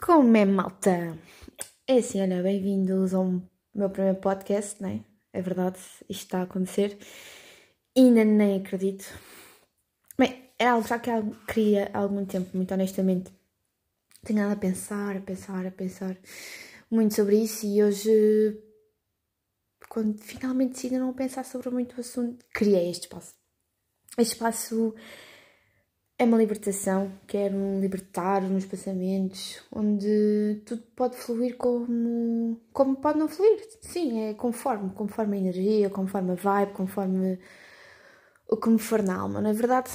Como é, malta? É assim, olha, bem-vindos ao meu primeiro podcast, não é? É verdade, isto está a acontecer. Ainda nem acredito. Bem, é algo já que eu queria há algum tempo, muito honestamente. Tenho nada a pensar, a pensar, a pensar muito sobre isso e hoje, quando finalmente decidi não pensar sobre muito o assunto, criei este espaço. Este espaço é uma libertação, quero libertar os meus pensamentos, onde tudo pode fluir como, como pode não fluir. Sim, é conforme, conforme a energia, conforme a vibe, conforme o que me for na alma. Na verdade,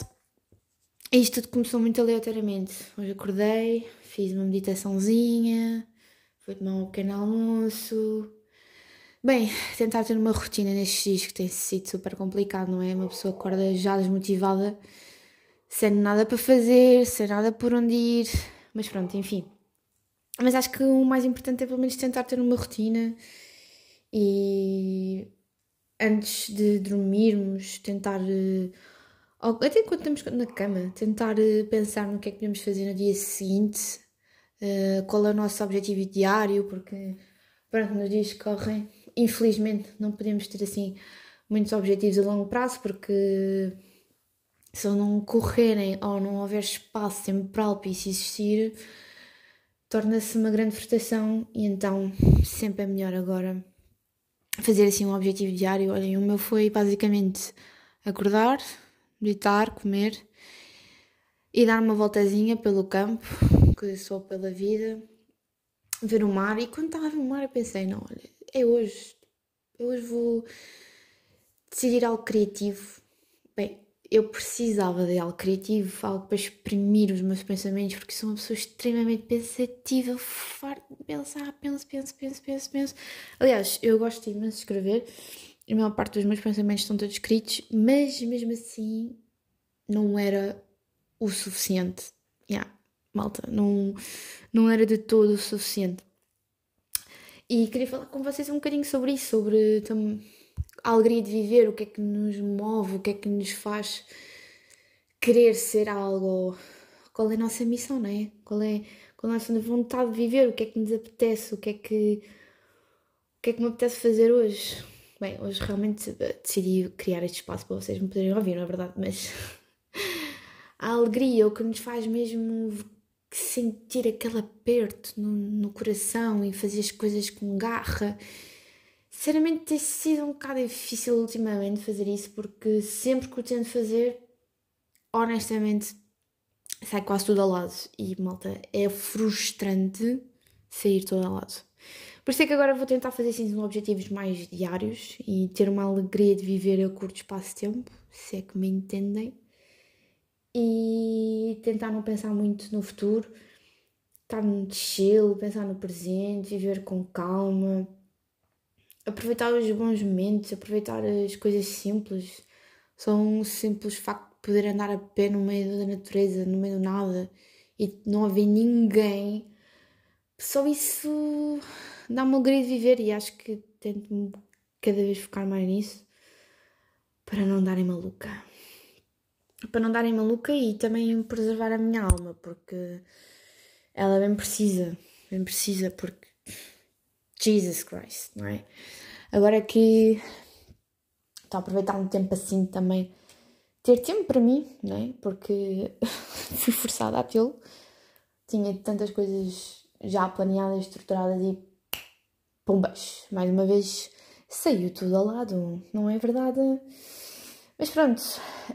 isto tudo começou muito aleatoriamente. Hoje acordei, fiz uma meditaçãozinha, fui tomar um pequeno almoço. Bem, tentar ter uma rotina nestes dias que tem sido super complicado, não é? Uma pessoa acorda já desmotivada sem nada para fazer, sem nada por onde ir, mas pronto, enfim. Mas acho que o mais importante é pelo menos tentar ter uma rotina e antes de dormirmos, tentar, eh, até quando estamos na cama, tentar eh, pensar no que é que podemos fazer no dia seguinte, eh, qual é o nosso objetivo diário, porque pronto, nos dias que correm, infelizmente não podemos ter assim muitos objetivos a longo prazo, porque se não correrem ou não houver espaço temporal para isso existir, torna-se uma grande frustração e então sempre é melhor agora fazer assim um objetivo diário. Olhem, o meu foi basicamente acordar, deitar, comer e dar uma voltazinha pelo campo, que sou pela vida, ver o mar. E quando estava a ver o mar, eu pensei: não, olha, é hoje, eu hoje vou decidir algo criativo. Bem, eu precisava de algo criativo, algo para exprimir os meus pensamentos, porque sou uma pessoa extremamente pensativa, farto de pensar, penso, penso, penso, penso, penso. Aliás, eu gosto imenso de escrever, a maior parte dos meus pensamentos estão todos escritos, mas mesmo assim não era o suficiente. Yeah, malta, não, não era de todo o suficiente. E queria falar com vocês um bocadinho sobre isso, sobre também a alegria de viver, o que é que nos move, o que é que nos faz querer ser algo, qual é a nossa missão, não é? Qual é, qual é a nossa vontade de viver, o que é que nos apetece, o que é que, o que, é que me apetece fazer hoje. Bem, hoje realmente decidi criar este espaço para vocês me poderem ouvir, não é verdade? Mas a alegria, o que nos faz mesmo sentir aquele aperto no, no coração e fazer as coisas com garra Sinceramente tem sido um bocado difícil ultimamente fazer isso porque sempre que o tento fazer, honestamente, sai quase tudo ao lado. E malta, é frustrante sair todo ao lado. Por isso é que agora vou tentar fazer assim objetivos mais diários e ter uma alegria de viver a curto espaço de tempo, se é que me entendem. E tentar não pensar muito no futuro, estar no chill, pensar no presente, viver com calma aproveitar os bons momentos, aproveitar as coisas simples. Só um simples facto de poder andar a pé no meio da natureza, no meio do nada e não haver ninguém. Só isso dá uma alegria de viver e acho que tento cada vez focar mais nisso para não darem maluca. Para não darem maluca e também preservar a minha alma, porque ela bem precisa, bem precisa, porque Jesus Christ, não é? Agora que estou a aproveitar um tempo assim também, ter tempo para mim, não é? Porque fui forçada a tê-lo, tinha tantas coisas já planeadas, estruturadas e pumbas, mais uma vez saiu tudo ao lado, não é verdade? Mas pronto,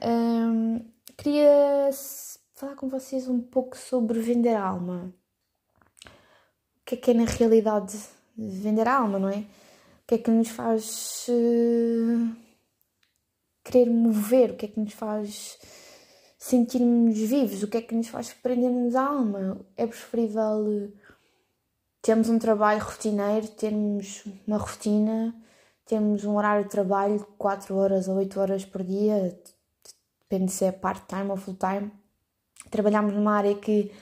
hum, queria falar com vocês um pouco sobre vender a alma. O que é que é na realidade vender a alma, não é? O que é que nos faz uh, querer mover? O que é que nos faz sentirmos vivos? O que é que nos faz prender-nos a alma? É preferível uh, termos um trabalho rotineiro, termos uma rotina, termos um horário de trabalho de 4 horas ou 8 horas por dia, depende se é part-time ou full-time. Trabalhamos numa área que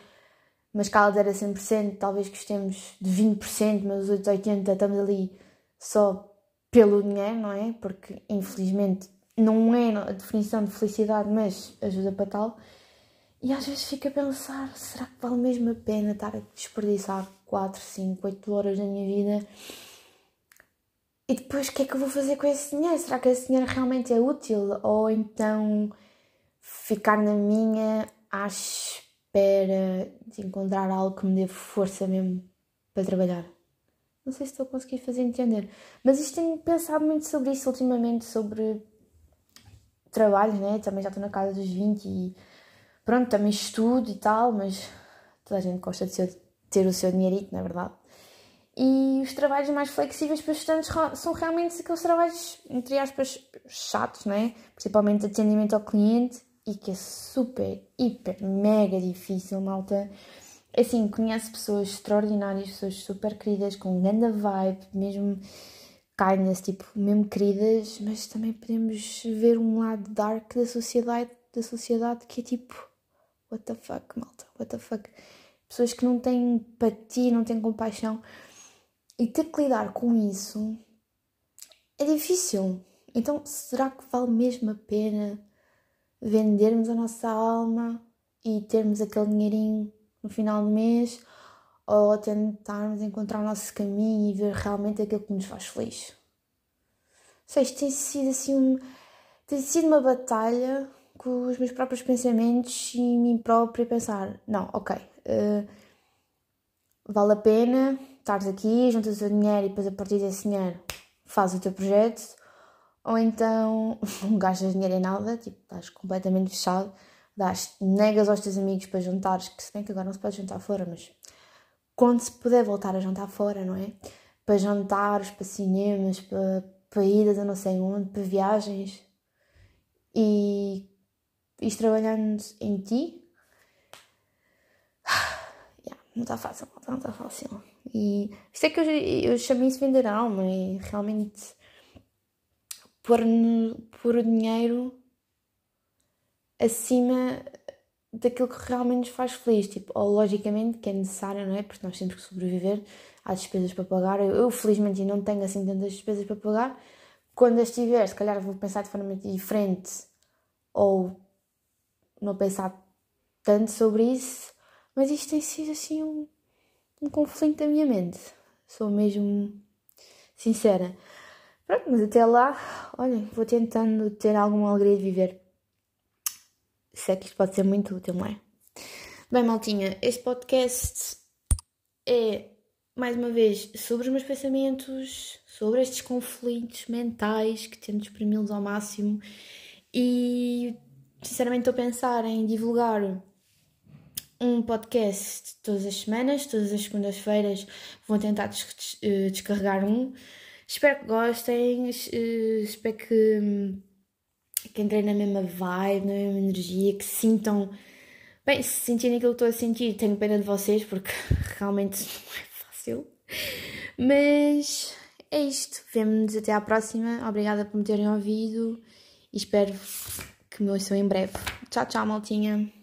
uma escala de 0 a 100%, talvez gostemos de 20%, mas os outros 80% estamos ali só pelo dinheiro, não é? Porque infelizmente não é a definição de felicidade, mas ajuda para tal. E às vezes fico a pensar, será que vale mesmo a pena estar a desperdiçar 4, 5, 8 horas da minha vida? E depois o que é que eu vou fazer com esse dinheiro? Será que esse dinheiro realmente é útil? Ou então ficar na minha à de encontrar algo que me dê força mesmo para trabalhar? Não sei se estou a conseguir fazer entender. Mas isto tenho pensado muito sobre isso ultimamente, sobre trabalhos, né? Também já estou na casa dos 20 e pronto, também estudo e tal, mas toda a gente gosta de ter o seu dinheirito, não é verdade? E os trabalhos mais flexíveis para estudantes são realmente aqueles trabalhos, entre aspas, chatos, né? Principalmente atendimento ao cliente e que é super, hiper, mega difícil, malta. Assim, conhece pessoas extraordinárias, pessoas super queridas, com grande vibe, mesmo kindness, tipo, mesmo queridas, mas também podemos ver um lado dark da sociedade, da sociedade que é tipo, what the fuck, malta, what the fuck. Pessoas que não têm empatia, não têm compaixão. E ter que lidar com isso é difícil. Então, será que vale mesmo a pena vendermos a nossa alma e termos aquele dinheirinho no final do mês? Ou tentarmos encontrar o nosso caminho e ver realmente aquilo que nos faz feliz? Sei, isto tem sido assim um, tem sido uma batalha com os meus próprios pensamentos e mim própria pensar, não, ok, uh, vale a pena estares aqui, juntas o dinheiro e depois a partir desse dinheiro fazes o teu projeto, ou então não gastas dinheiro em nada, tipo, estás completamente fechado, dás, negas aos teus amigos para jantares, que se bem que agora não se pode jantar fora, mas quando se puder voltar a jantar fora, não é? Para jantares, para cinemas, para, para idas a não sei onde, para viagens e ires trabalhando em ti. não está fácil, não está fácil. E isto é que eu, eu chamo isso vender alma e realmente pôr, pôr o dinheiro acima daquilo que realmente nos faz feliz. Tipo, ou logicamente que é necessário, não é? Porque nós temos que sobreviver, há despesas para pagar. Eu, eu felizmente não tenho assim tantas despesas para pagar. Quando as tiver, se calhar vou pensar de forma diferente ou não pensar tanto sobre isso. Mas isto tem sido assim um, um conflito da minha mente. Sou mesmo sincera. Pronto, mas até lá, olha, vou tentando ter alguma alegria de viver. Sei que isto pode ser muito útil, não é? Bem, maltinha, este podcast é, mais uma vez, sobre os meus pensamentos, sobre estes conflitos mentais que tento exprimi-los ao máximo e, sinceramente, estou a pensar em divulgar um podcast todas as semanas, todas as segundas-feiras vou tentar eh, descarregar um. Espero que gostem, eh, espero que, que entrem na mesma vibe, na mesma energia, que sintam. Bem, se sentirem aquilo que estou a sentir, tenho pena de vocês porque realmente não é fácil. Mas é isto. Vemo-nos até à próxima. Obrigada por me terem ouvido e espero que me ouçam em breve. Tchau, tchau, maltinha.